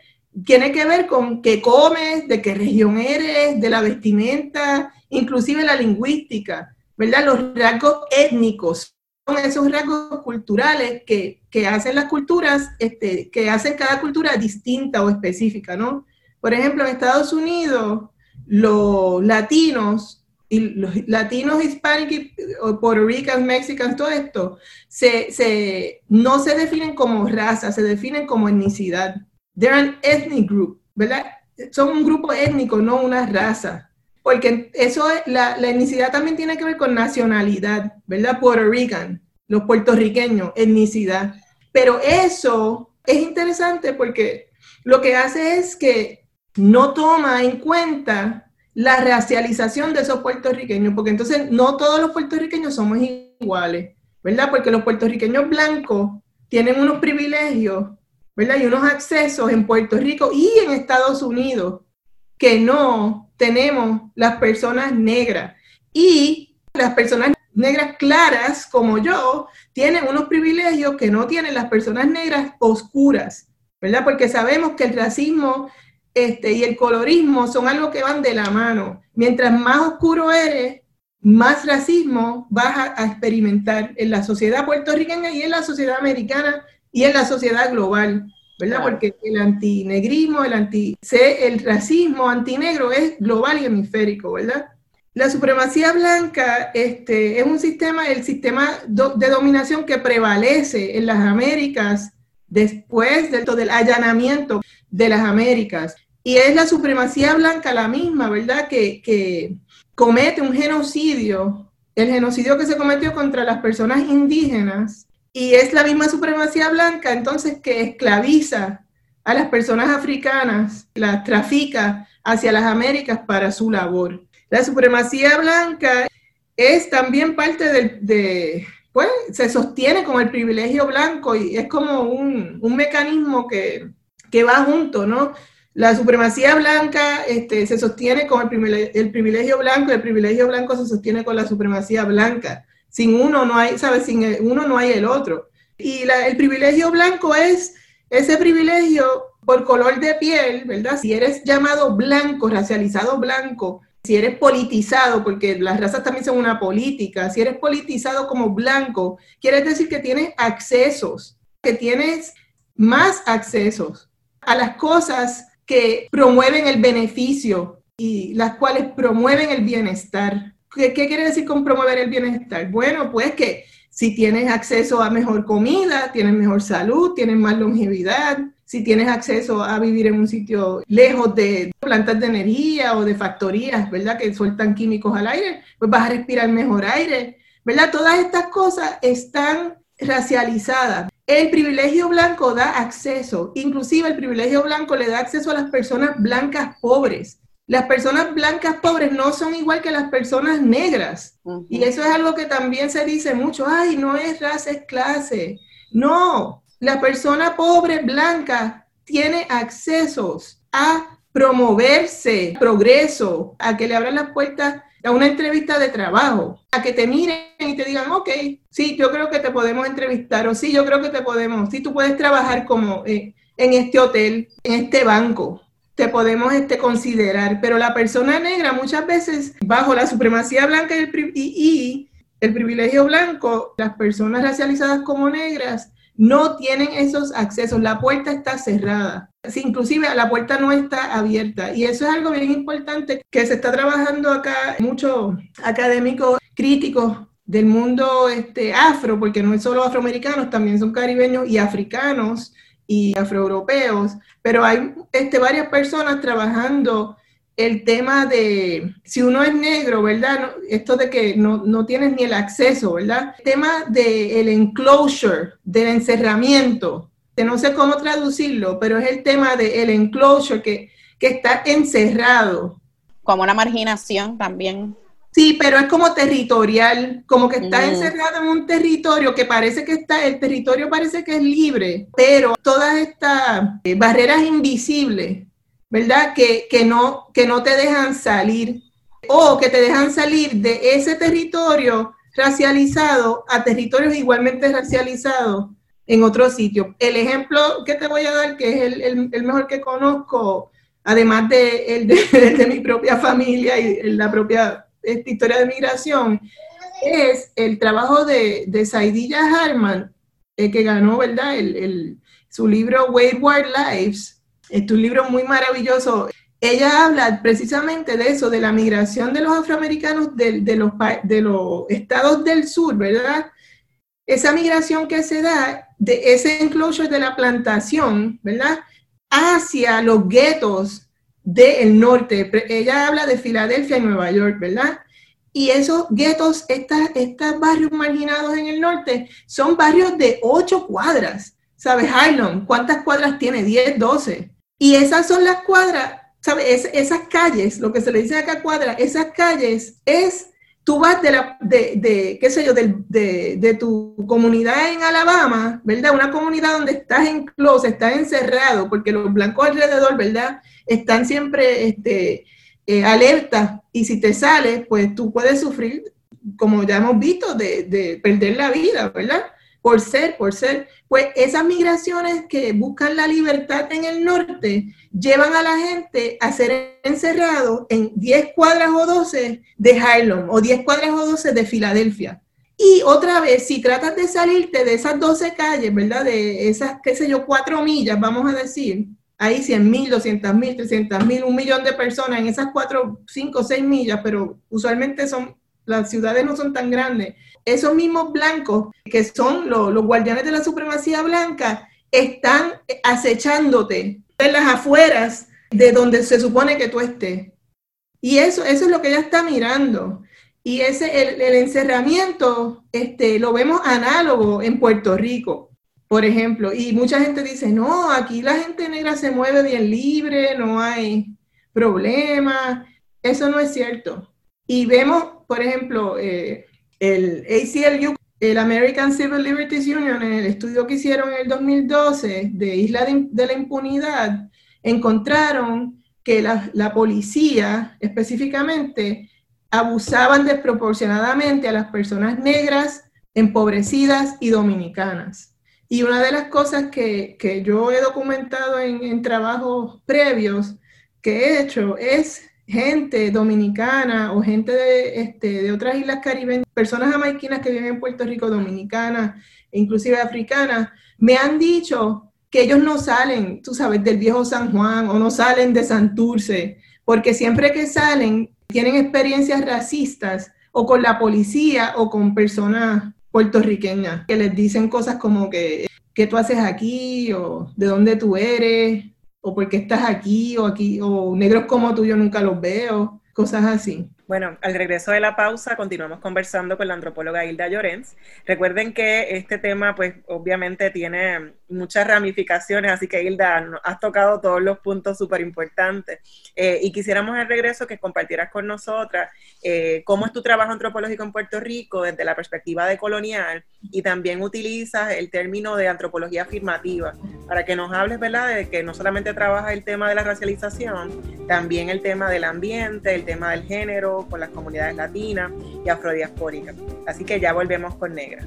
tiene que ver con qué comes, de qué región eres, de la vestimenta, inclusive la lingüística, ¿verdad? Los rasgos étnicos son esos rasgos culturales que, hacen las culturas, este, que hacen cada cultura distinta o específica, ¿no? Por ejemplo, en Estados Unidos, los latinos y los latinos hispánicos, Puerto Ricans, Mexicans, todo esto, se, no se definen como raza, se definen como etnicidad. They're an ethnic group, ¿verdad? Son un grupo étnico, no una raza. Porque eso, la, la etnicidad también tiene que ver con nacionalidad, ¿verdad? Puerto Rican, los puertorriqueños, etnicidad. Pero eso es interesante porque lo que hace es que no toma en cuenta la racialización de esos puertorriqueños, porque entonces no todos los puertorriqueños somos iguales, ¿verdad? Porque los puertorriqueños blancos tienen unos privilegios, ¿verdad? Y unos accesos en Puerto Rico y en Estados Unidos que no tenemos las personas negras. Y las personas negras claras, como yo, tienen unos privilegios que no tienen las personas negras oscuras, ¿verdad? Porque sabemos que el racismo este, y el colorismo son algo que van de la mano. Mientras más oscuro eres, más racismo vas a, experimentar en la sociedad puertorriqueña y en la sociedad americana y en la sociedad global, ¿verdad? Porque el antinegrismo, el, anti, el racismo antinegro es global y hemisférico, ¿verdad? La supremacía blanca este, es un sistema, el sistema de dominación que prevalece en las Américas después del, del allanamiento de las Américas. Y es la supremacía blanca la misma, ¿verdad? Que, comete un genocidio, el genocidio que se cometió contra las personas indígenas, y es la misma supremacía blanca entonces que esclaviza a las personas africanas, las trafica hacia las Américas para su labor. La supremacía blanca es también parte de, pues, se sostiene con el privilegio blanco y es como un, mecanismo que, que, va junto, ¿no? La supremacía blanca este, se sostiene con el privilegio, el blanco el privilegio blanco se sostiene con la supremacía blanca. Sin uno no hay, ¿sabes? Sin uno no hay el otro. Y el privilegio blanco es ese privilegio por color de piel, ¿verdad? Si eres llamado blanco, racializado blanco, si eres politizado, porque las razas también son una política, si eres politizado como blanco, quiere decir que tienes accesos, que tienes más accesos a las cosas que promueven el beneficio y las cuales promueven el bienestar. ¿Qué, quiere decir con promover el bienestar? Bueno, pues que si tienes acceso a mejor comida, tienes mejor salud, tienes más longevidad, si tienes acceso a vivir en un sitio lejos de plantas de energía o de factorías, ¿verdad? Que sueltan químicos al aire, pues vas a respirar mejor aire, ¿verdad? Todas estas cosas están racializadas. El privilegio blanco da acceso, inclusive el privilegio blanco le da acceso a las personas blancas pobres. Las personas blancas pobres no son igual que las personas negras. Y eso es algo que también se dice mucho, ay, no es raza, es clase. No, la persona pobre blanca tiene accesos a promoverse, progreso, a que le abran las puertas a una entrevista de trabajo, a que te miren y te digan, ok, sí, yo creo que te podemos entrevistar, o sí, yo creo que te podemos, sí, tú puedes trabajar como eh, en este hotel, en este banco, te podemos este, considerar, pero la persona negra muchas veces, bajo la supremacía blanca y el, y el privilegio blanco, las personas racializadas como negras no tienen esos accesos, la puerta está cerrada. inclusive la puerta no está abierta. Y eso es algo bien importante que se está trabajando acá, muchos académicos críticos del mundo este, afro, porque no es solo afroamericanos, también son caribeños y africanos y afroeuropeos, pero hay este, varias personas trabajando el tema de si uno es negro, ¿verdad? Esto de que no, tienes ni el acceso, ¿verdad? El tema del enclosure, del encerramiento, que no sé cómo traducirlo, pero es el tema del enclosure, que, que está encerrado. Como una marginación también. Sí, pero es como territorial, como que está mm. encerrado en un territorio que parece que está, el territorio parece que es libre, pero todas estas eh, barreras invisibles ¿verdad? Que, no, que no te dejan salir o que te dejan salir de ese territorio racializado a territorios igualmente racializados en otro sitio. El ejemplo que te voy a dar, que es el, mejor que conozco, además de, el de, mi propia familia y la propia esta historia de migración, es el trabajo de, de Saidilla Harman, eh, que ganó, ¿verdad? El, su libro Wayward Lives, es un libro muy maravilloso. Ella habla precisamente de eso, de la migración de los afroamericanos de, los, estados del sur, ¿verdad? Esa migración que se da de ese enclosure de la plantación, ¿verdad? Hacia los guetos del norte. Ella habla de Filadelfia y Nueva York, ¿verdad? Y esos guetos, estos barrios marginados en el norte, son barrios de ocho cuadras. ¿Sabes? Highland, ¿cuántas cuadras tiene? 10, 12. Y esas son las cuadras, ¿sabes? esas calles, lo que se le dice acá cuadra, esas calles es, tú vas de, la, de, qué sé yo, de, tu comunidad en Alabama, ¿verdad? Una comunidad donde estás en close, estás encerrado, porque los blancos alrededor, ¿verdad? Están siempre este, eh, y si te sales, pues tú puedes sufrir, como ya hemos visto, de, de perder la vida, ¿verdad? Por ser, por ser, pues esas migraciones que buscan la libertad en el norte llevan a la gente a ser encerrado en 10 cuadras o 12 de Harlem o 10 cuadras o 12 de Filadelfia. Y otra vez, si tratas de salirte de esas 12 calles, ¿verdad? De esas, qué sé yo, 4 millas, vamos a decir, hay 100 mil, 200 mil, 300 mil, un millón de personas en esas 4, 5, 6 millas, pero usualmente son, las ciudades no son tan grandes esos mismos blancos, que son los, guardianes de la supremacía blanca, están acechándote en las afueras de donde se supone que tú estés. Y eso, eso es lo que ella está mirando. Y ese, el, encerramiento este, lo vemos análogo en Puerto Rico. por ejemplo, y mucha gente dice, no, aquí la gente negra se mueve bien libre, no hay problema. Eso no es cierto. Y vemos, por ejemplo, eh, el ACLU, el American Civil Liberties Union, en el estudio que hicieron en el 2012 de Isla de, la Impunidad, encontraron que la, policía específicamente abusaban desproporcionadamente a las personas negras, empobrecidas y dominicanas. Y una de las cosas que, yo he documentado en, en, trabajos previos que he hecho es gente dominicana o gente de, este, de otras islas caribeñas, personas jamaiquinas que viven en Puerto Rico, dominicanas e inclusive africanas, me han dicho que ellos no salen, tú sabes, del viejo San Juan o no salen de Santurce, porque siempre que salen tienen experiencias racistas o con la policía o con personas puertorriqueñas que les dicen cosas como que, ¿qué tú haces aquí? o ¿de dónde tú eres? O ¿por qué estás aquí? o aquí, o negros como tú yo nunca los veo, cosas así. Bueno, al regreso de la pausa continuamos conversando con la antropóloga Hilda Llorens. Recuerden que este tema, pues obviamente tiene muchas ramificaciones, así que Hilda, has tocado todos los puntos súper importantes. Eh, y quisiéramos al regreso que compartieras con nosotras eh, cómo es tu trabajo antropológico en Puerto Rico desde la perspectiva de colonial y también utilizas el término de antropología afirmativa para que nos hables, ¿verdad?, de que no solamente trabajas el tema de la racialización, también el tema del ambiente, el tema del género, con las comunidades latinas y afrodiaspóricas. Así que ya volvemos con Negras.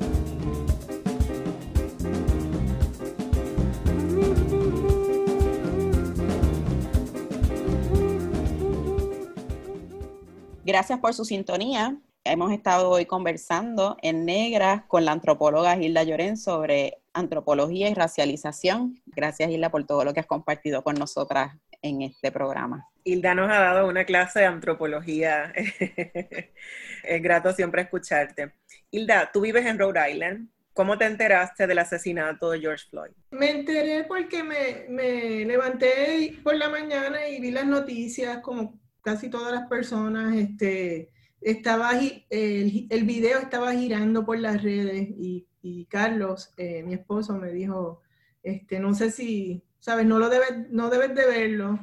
Gracias por su sintonía. Hemos estado hoy conversando en Negras con la antropóloga Hilda Lloren sobre antropología y racialización. Gracias, Hilda, por todo lo que has compartido con nosotras en este programa. Hilda nos ha dado una clase de antropología. es grato siempre escucharte. Hilda, tú vives en Rhode Island. ¿Cómo te enteraste del asesinato de George Floyd? Me enteré porque me, me levanté por la mañana y vi las noticias como casi todas las personas, este, estaba, el, el video estaba girando por las redes y, y Carlos, eh, mi esposo, me dijo, este, no sé si, sabes, no lo debes, no debes de verlo,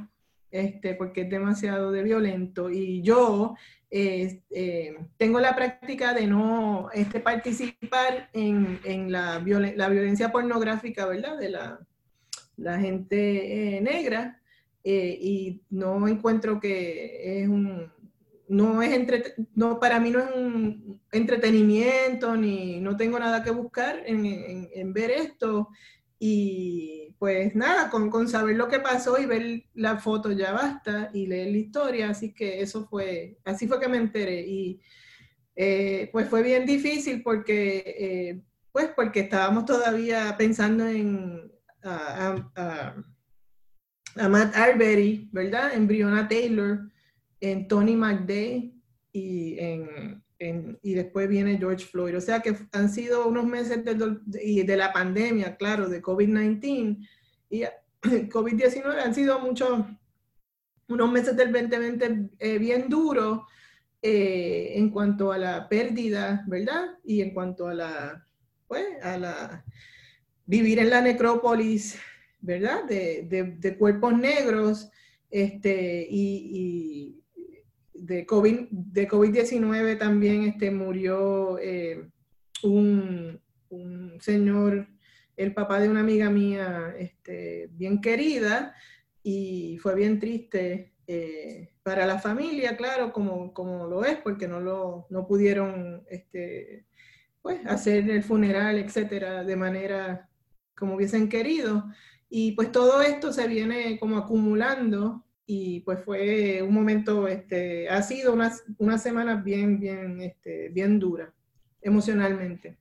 este, porque es demasiado de violento. Y yo eh, tengo la práctica de no este, participar en, en la, la, violencia pornográfica, ¿verdad? De la, la gente eh, negra. Eh, y no encuentro que es un, no es entre, no, para mí no es un entretenimiento, ni no tengo nada que buscar en, en, ver esto. Y pues nada, con, con, saber lo que pasó y ver la foto ya basta y leer la historia, así que eso fue, así fue que me enteré. Y eh, pues fue bien difícil porque, eh, pues porque estábamos todavía pensando en a Matt Arbery, ¿verdad? En Breonna Taylor, en Tony McDay y, en, y después viene George Floyd. O sea que han sido unos meses de, de la pandemia, claro, de COVID-19 y COVID-19 han sido muchos, unos meses del 2020 eh, bien duros eh, en cuanto a la pérdida, ¿verdad? Y en cuanto a la, pues, a la, vivir en la necrópolis ¿verdad? De, cuerpos negros este, y, de COVID-19 de COVID también este, murió eh, un, señor, el papá de una amiga mía este, bien querida y fue bien triste eh, para la familia, claro, como, como lo es, porque no, lo, no pudieron este, pues, hacer el funeral, etcétera, de manera como hubiesen querido. Y pues todo esto se viene como acumulando y pues fue un momento, este, ha sido unas, unas semanas bien, bien, este, bien duras emocionalmente.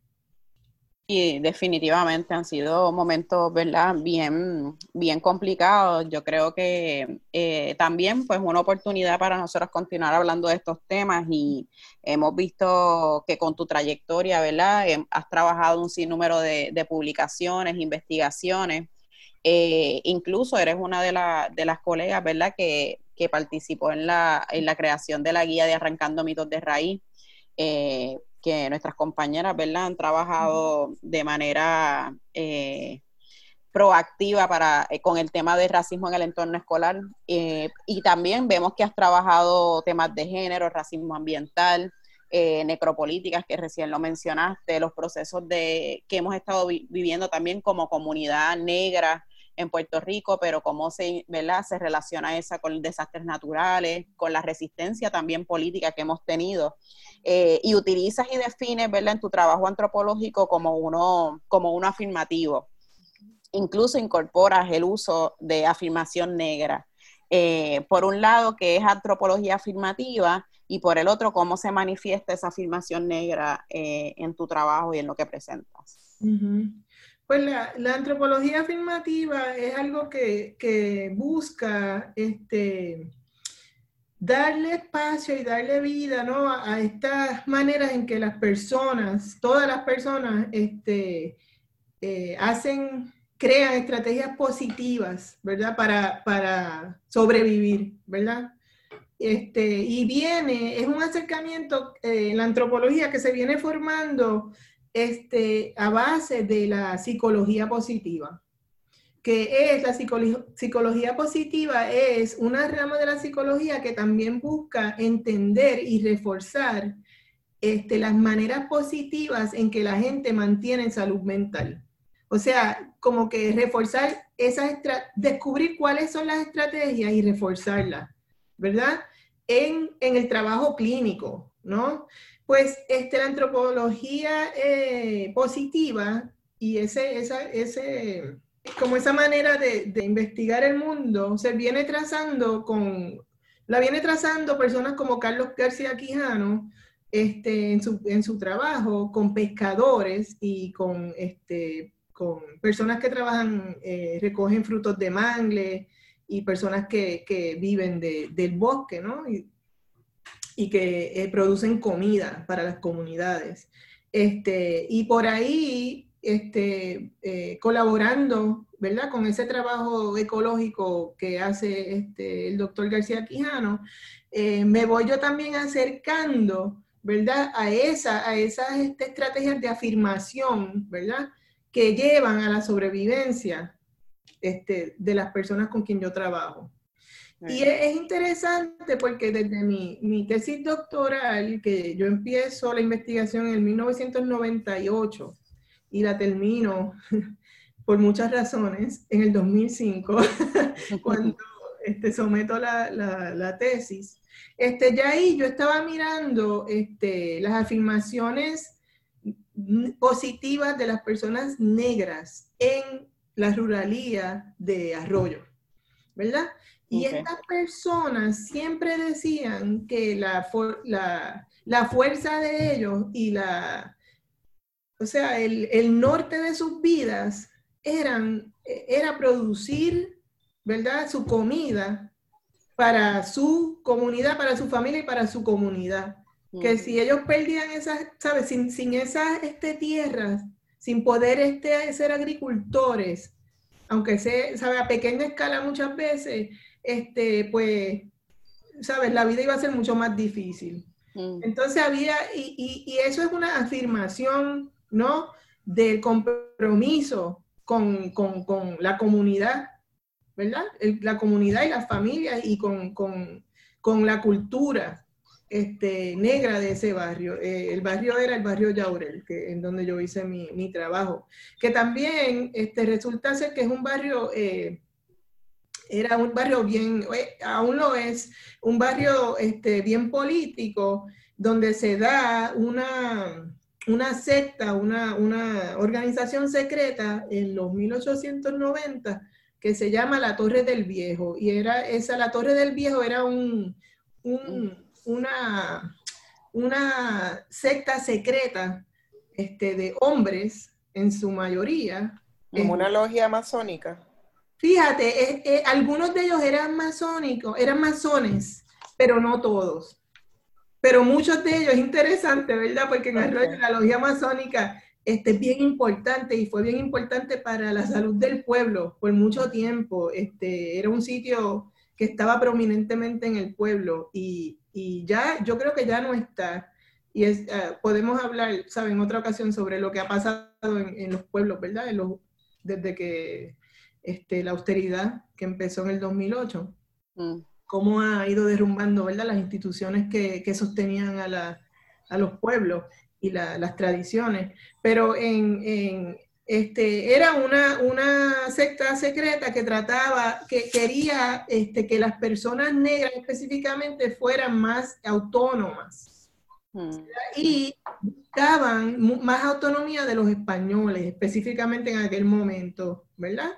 Y definitivamente han sido momentos, ¿verdad? Bien, bien complicados. Yo creo que eh, también, pues, una oportunidad para nosotros continuar hablando de estos temas y hemos visto que con tu trayectoria, ¿verdad? Em, has trabajado un sinnúmero de, de publicaciones, investigaciones eh, incluso eres una de, de, las colegas, ¿verdad?, que, participó en la, en la, creación de la guía de Arrancando Mitos de Raíz, eh, que nuestras compañeras, ¿verdad?, han trabajado de manera eh, proactiva para, con el tema del racismo en el entorno escolar. y también vemos que has trabajado temas de género, racismo ambiental, necropolíticas, que recién lo mencionaste, los procesos de, que hemos estado viviendo también como comunidad negra en Puerto Rico, pero cómo se, ¿verdad? se relaciona esa con desastres naturales, con la resistencia también política que hemos tenido. Eh, y utilizas y defines ¿verdad? en tu trabajo antropológico como uno, como uno afirmativo. Incluso incorporas el uso de afirmación negra. Eh, por un lado, que es antropología afirmativa, y por el otro, cómo se manifiesta esa afirmación negra eh, en tu trabajo y en lo que presentas. Pues la, antropología afirmativa es algo que, busca este, darle espacio y darle vida ¿no? a, estas maneras en que las personas, todas las personas, este, eh, hacen, crean estrategias positivas, ¿verdad? Para, para sobrevivir, ¿verdad? Este, y viene, es un acercamiento eh, en la antropología que se viene formando este, a base de la psicología positiva. que es la psicología, positiva? Es una rama de la psicología que también busca entender y reforzar este, las maneras positivas en que la gente mantiene salud mental. O sea, como que reforzar esas, descubrir cuáles son las estrategias y reforzarlas, ¿verdad? En, en el trabajo clínico, ¿no? Pues este, la antropología eh, positiva y ese, esa, ese, como esa manera de, investigar el mundo se viene trazando con, la viene trazando personas como Carlos García Quijano este, en, su, en su trabajo con pescadores y con, este, con personas que trabajan, eh, recogen frutos de mangle y personas que, que viven de, del bosque, ¿no? y que eh, producen comida para las comunidades. Este, y por ahí, este, eh, colaborando, ¿verdad? Con ese trabajo ecológico que hace este, el doctor García Quijano, eh, me voy yo también acercando, ¿verdad? A, esa, a esas este, estrategias de afirmación, ¿verdad? Que llevan a la sobrevivencia este, de las personas con quien yo trabajo. Y es, interesante porque desde mi, mi, tesis doctoral, que yo empiezo la investigación en 1998 y la termino por muchas razones en el 2005, cuando este, someto la, la, la, tesis, este, ya ahí yo estaba mirando este, las afirmaciones positivas de las personas negras en la ruralía de Arroyo, ¿verdad? Y estas personas siempre decían que la, la, fuerza de ellos y la, o sea, el, el, norte de sus vidas eran, era producir, ¿verdad? Su comida para su comunidad, para su familia y para su comunidad. Que si ellos perdían esas, ¿sabes? Sin, sin esas este, tierras, sin poder este, ser agricultores, aunque sea, ¿sabe? A pequeña escala muchas veces, este, pues, sabes, la vida iba a ser mucho más difícil. Mm. Entonces había, y, y, eso es una afirmación, ¿no? Del compromiso con, con, con la comunidad, ¿verdad? la comunidad y las familias y con, con la cultura este, negra de ese barrio. Eh, el barrio era el barrio Yaurel, que, en donde yo hice mi, mi trabajo, que también este, resulta ser que es un barrio eh, era un barrio bien, eh, aún lo es, un barrio este, bien político, donde se da una, una secta, una, una organización secreta en los 1890 que se llama la Torre del Viejo. Y era esa, la Torre del Viejo era un, una, una secta secreta este, de hombres, en su mayoría. Como una logia masónica. Fíjate, algunos de ellos eran masónicos, eran masones, pero no todos. Pero muchos de ellos, es interesante, ¿verdad? Porque en el la logia masónica este, es bien importante y fue bien importante para la salud del pueblo por mucho tiempo. Este, era un sitio que estaba prominentemente en el pueblo y, y ya, yo creo que ya no está. Y es, uh, podemos hablar, ¿saben? En otra ocasión sobre lo que ha pasado en, en los pueblos, ¿verdad? En los, desde que este, la austeridad que empezó en el 2008, mm. cómo ha ido derrumbando ¿verdad? las instituciones que, que sostenían a, la, a, los pueblos y la, las tradiciones. Pero en, en, este, era una, una, secta secreta que trataba, que quería este, que las personas negras específicamente fueran más autónomas. Mm. Y buscaban más autonomía de los españoles, específicamente en aquel momento, ¿verdad?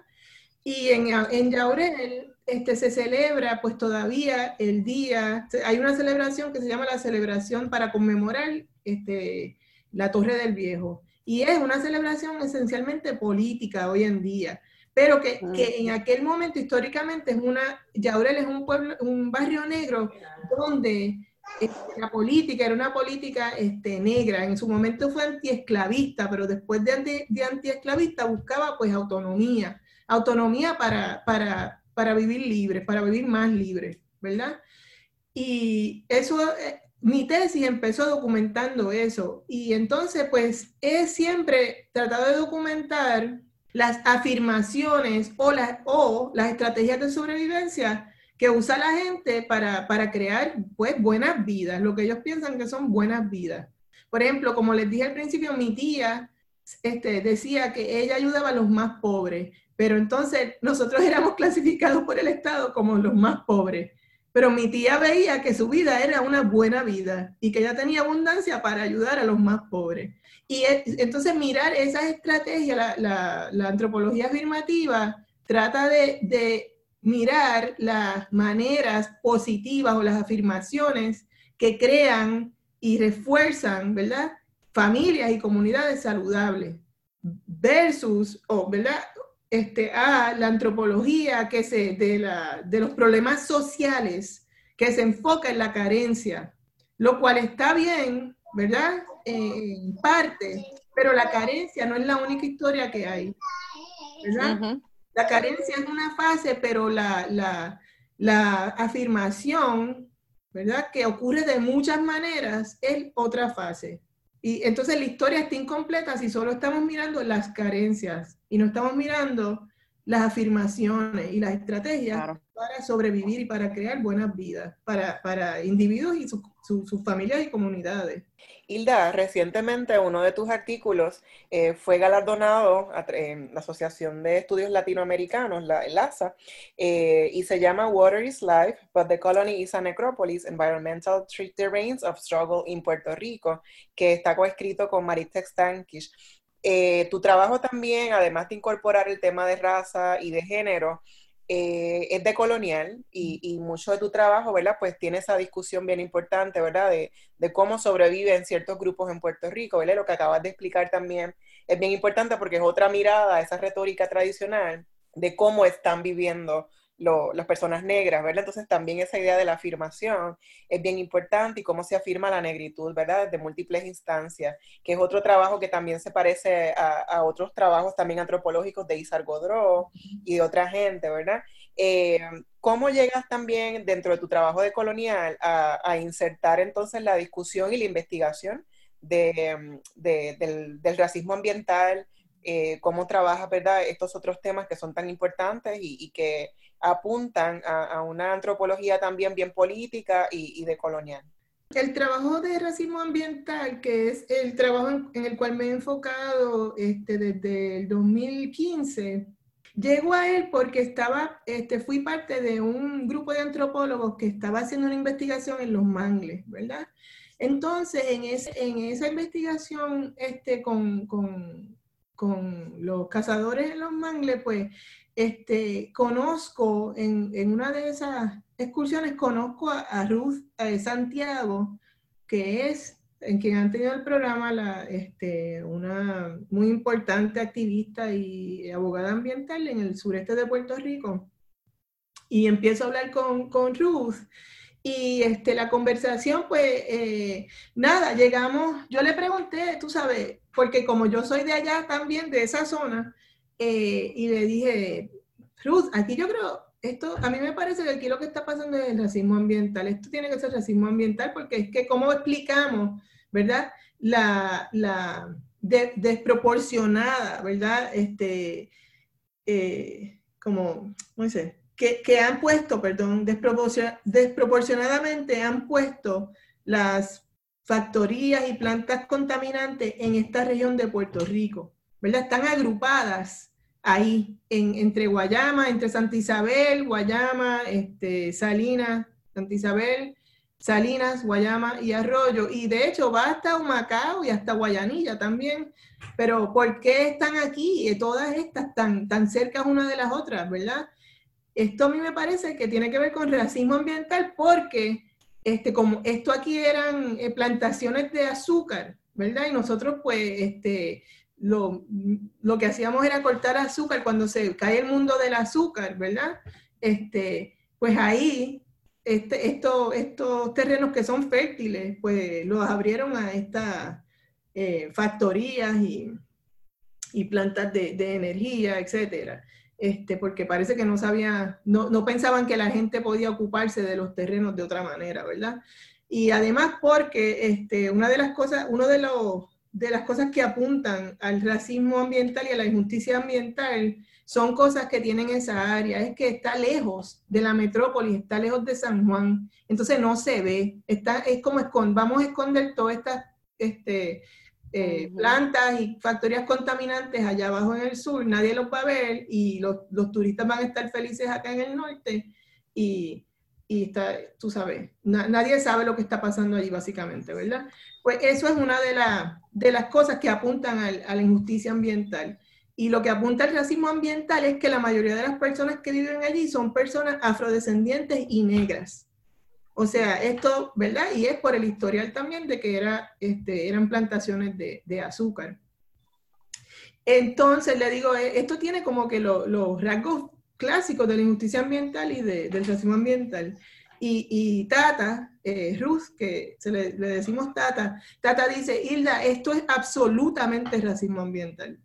Y en, en Yaurel este, se celebra pues todavía el día, hay una celebración que se llama la celebración para conmemorar este, la Torre del Viejo. Y es una celebración esencialmente política hoy en día, pero que, ah. que en aquel momento históricamente es una, Yaurel es un pueblo, un barrio negro donde este, la política era una política este, negra, en su momento fue antiesclavista, pero después de, anti, de antiesclavista buscaba pues autonomía autonomía para, para, para vivir libre, para vivir más libre, ¿verdad? Y eso, eh, mi tesis empezó documentando eso. Y entonces, pues, he siempre tratado de documentar las afirmaciones o las, o las estrategias de sobrevivencia que usa la gente para, para crear, pues, buenas vidas, lo que ellos piensan que son buenas vidas. Por ejemplo, como les dije al principio, mi tía este, decía que ella ayudaba a los más pobres. Pero entonces nosotros éramos clasificados por el Estado como los más pobres. Pero mi tía veía que su vida era una buena vida y que ella tenía abundancia para ayudar a los más pobres. Y entonces mirar esas estrategias, la, antropología afirmativa trata de, de mirar las maneras positivas o las afirmaciones que crean y refuerzan, ¿verdad? Familias y comunidades saludables versus, ¿verdad? Este, a la antropología que se, de, la, de los problemas sociales que se enfoca en la carencia, lo cual está bien, ¿verdad? en parte, pero la carencia no es la única historia que hay, ¿verdad? La carencia es una fase, pero la, la, la afirmación, ¿verdad? Que ocurre de muchas maneras es otra fase. Y entonces la historia está incompleta si solo estamos mirando las carencias y no estamos mirando las afirmaciones y las estrategias para sobrevivir y para crear buenas vidas para, para individuos y sus familias y comunidades. Hilda, recientemente uno de tus artículos eh, fue galardonado en la Asociación de Estudios Latinoamericanos, la LASA, eh, y se llama Water is Life, but the Colony is a Necropolis, Environmental Terrains of Struggle in Puerto Rico, que está coescrito con Maritex Stankish. Eh, tu trabajo también, además de incorporar el tema de raza y de género, eh, es de colonial y, mucho de tu trabajo, ¿verdad? Pues tiene esa discusión bien importante, ¿verdad? De, de, cómo sobreviven ciertos grupos en Puerto Rico, ¿verdad? Lo que acabas de explicar también es bien importante porque es otra mirada a esa retórica tradicional de cómo están viviendo las personas negras, ¿verdad? Entonces también esa idea de la afirmación es bien importante y cómo se afirma la negritud, ¿verdad? Desde múltiples instancias, que es otro trabajo que también se parece a, otros trabajos también antropológicos de Isar Godró y de otra gente, ¿verdad? Eh, ¿Cómo llegas también dentro de tu trabajo de colonial a, insertar entonces la discusión y la investigación de, del, del racismo ambiental? Eh, cómo trabaja, ¿verdad? Estos otros temas que son tan importantes y, que apuntan a, una antropología también bien política y, de colonial. El trabajo de racismo ambiental, que es el trabajo en, el cual me he enfocado este, desde el 2015, llego a él porque estaba, este, fui parte de un grupo de antropólogos que estaba haciendo una investigación en los mangles, ¿verdad? Entonces, en, esa investigación este, con los cazadores en los mangles, pues este, conozco en, una de esas excursiones, conozco a, Ruth Santiago, que es en quien han tenido el programa la, este, una muy importante activista y abogada ambiental en el sureste de Puerto Rico. Y empiezo a hablar con, con Ruth y este, la conversación, pues, eh, nada, llegamos, yo le pregunté, tú sabes, porque como yo soy de allá también, de esa zona, eh, y le dije, Ruth, aquí yo creo, esto, a mí me parece que aquí lo que está pasando es el racismo ambiental. Esto tiene que ser racismo ambiental porque es que, ¿cómo explicamos, verdad? La, la desproporcionada, ¿verdad? Este, eh, como, ¿cómo dice? que, han puesto, perdón, desproporcionadamente han puesto las factorías y plantas contaminantes en esta región de Puerto Rico, ¿verdad? Están agrupadas ahí, en, entre Guayama, entre Santa Isabel, Guayama, este, Salinas, Santa Isabel, Salinas, Guayama y Arroyo. Y de hecho va hasta Humacao y hasta Guayanilla también. Pero ¿por qué están aquí eh, todas estas tan, tan cerca una de las otras, verdad? Esto a mí me parece que tiene que ver con racismo ambiental porque este, como esto aquí eran eh, plantaciones de azúcar, ¿verdad? Y nosotros pues este, lo, que hacíamos era cortar azúcar cuando se cae el mundo del azúcar, ¿verdad? Este, pues ahí este, estos terrenos que son fértiles, pues los abrieron a estas eh, factorías y, plantas de, de, energía, etcétera. Este, porque parece que no sabía, no, no, pensaban que la gente podía ocuparse de los terrenos de otra manera, ¿verdad? Y además porque este, una de las cosas, uno de, los, de las cosas que apuntan al racismo ambiental y a la injusticia ambiental son cosas que tienen esa área, es que está lejos de la metrópolis, está lejos de San Juan, entonces no se ve, está, es como esconder, vamos a esconder todas estas este, eh, plantas y factorías contaminantes allá abajo en el sur, nadie los va a ver y los, los turistas van a estar felices acá en el norte. Y, y está, tú sabes, nadie sabe lo que está pasando allí básicamente, ¿verdad? Pues eso es una de, de las cosas que apuntan a la injusticia ambiental. Y lo que apunta al racismo ambiental es que la mayoría de las personas que viven allí son personas afrodescendientes y negras. O sea, esto, ¿verdad? Y es por el historial también de que era, este, eran plantaciones de, azúcar. Entonces, le digo, eh, esto tiene como que los rasgos clásicos de la injusticia ambiental y del racismo ambiental. Y, Tata, eh, Ruth, que se le, decimos Tata, Tata dice, Hilda, esto es absolutamente racismo ambiental.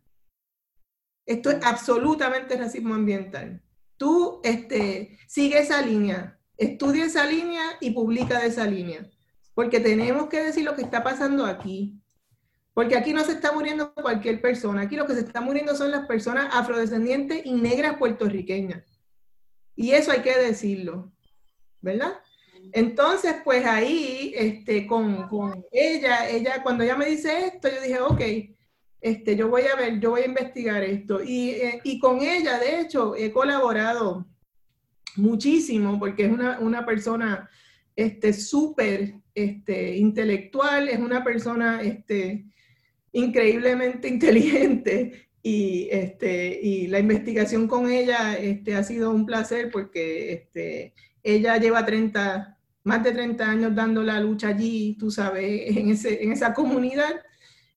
Esto es absolutamente racismo ambiental. Tú este, sigue esa línea, estudia esa línea y publica de esa línea, porque tenemos que decir lo que está pasando aquí. Porque aquí no se está muriendo cualquier persona, aquí lo que se está muriendo son las personas afrodescendientes y negras puertorriqueñas. Y eso hay que decirlo, ¿verdad? Entonces, pues ahí, este, con, con, ella, ella, cuando ella me dice esto, yo dije, ok, este, yo voy a ver, yo voy a investigar esto. Y, eh, y con ella, de hecho, he colaborado muchísimo porque es una, persona este, súper este, intelectual, es una persona este, increíblemente inteligente y, este, y la investigación con ella este, ha sido un placer porque este, ella lleva 30, más de 30 años dando la lucha allí, tú sabes, en, ese, en esa comunidad.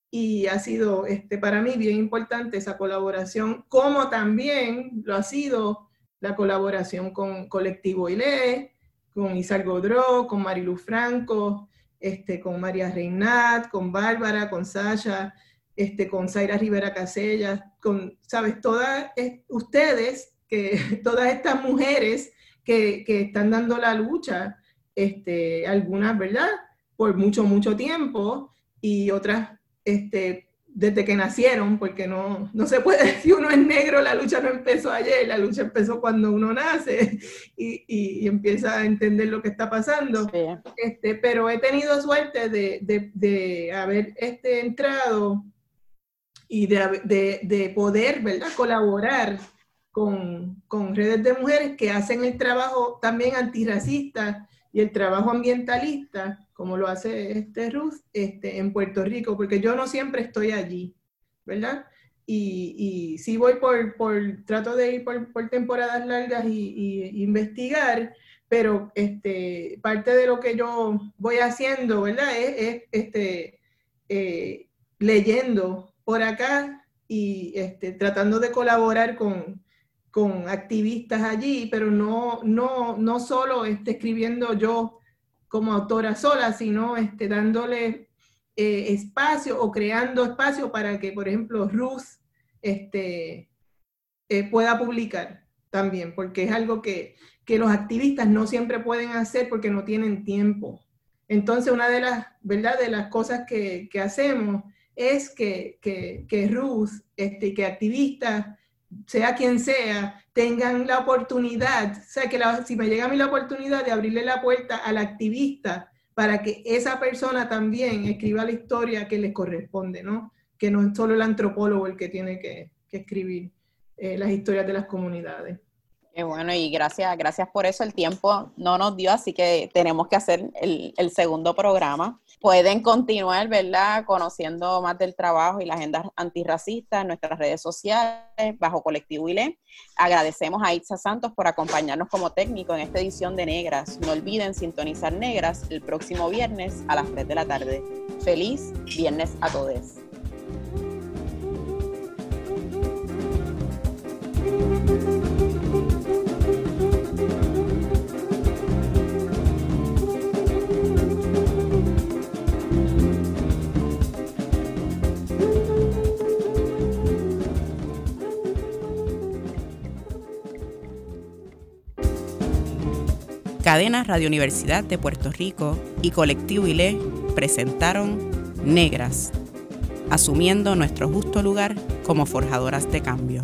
Y ha sido este, para mí bien importante esa colaboración, como también lo ha sido la colaboración con Colectivo ILE, con Isal Godró, con Marilu Franco, este, con María Reinat, con Bárbara, con Sasha, este, con Zaira Rivera Casellas, con, sabes, todas ustedes, que, todas estas mujeres que, que, están dando la lucha, este, algunas, ¿verdad? Por mucho, mucho tiempo, y otras este, desde que nacieron, porque no, no se puede decir uno es negro, la lucha no empezó ayer, la lucha empezó cuando uno nace y, y, empieza a entender lo que está pasando. Este, pero he tenido suerte de, de, de haber este, entrado y de, de, poder ¿verdad? colaborar con, con, redes de mujeres que hacen el trabajo también antirracista y el trabajo ambientalista como lo hace este Ruth este, en Puerto Rico, porque yo no siempre estoy allí, ¿verdad? y, y sí voy por, por, trato de ir por, por temporadas largas y, investigar, pero este, parte de lo que yo voy haciendo, ¿verdad? Es, es este, eh, leyendo por acá y este, tratando de colaborar con, con activistas allí, pero no, no, no solo este, escribiendo yo como autora sola, sino este, dándole eh, espacio o creando espacio para que, por ejemplo, Ruth este, eh, pueda publicar también, porque es algo que, que, los activistas no siempre pueden hacer porque no tienen tiempo. Entonces, una de las, ¿verdad? De las cosas que, que hacemos es que, que, que Ruth, este, que activistas, sea quien sea, tengan la oportunidad, o sea, que si me llega a mí la oportunidad de abrirle la puerta al activista para que esa persona también escriba la historia que le corresponde, ¿no? Que no es solo el antropólogo el que tiene que, escribir eh, las historias de las comunidades. Bueno, y gracias, gracias por eso. El tiempo no nos dio, así que tenemos que hacer el, el segundo programa pueden continuar, ¿verdad?, conociendo más del trabajo y la agenda antirracista en nuestras redes sociales, bajo Colectivo ILE. Agradecemos a Itza Santos por acompañarnos como técnico en esta edición de Negras. No olviden sintonizar Negras el próximo viernes a las 3 de la tarde. Feliz viernes a todos. Cadena Radio Universidad de Puerto Rico y Colectivo ILE presentaron Negras, asumiendo nuestro justo lugar como forjadoras de cambio.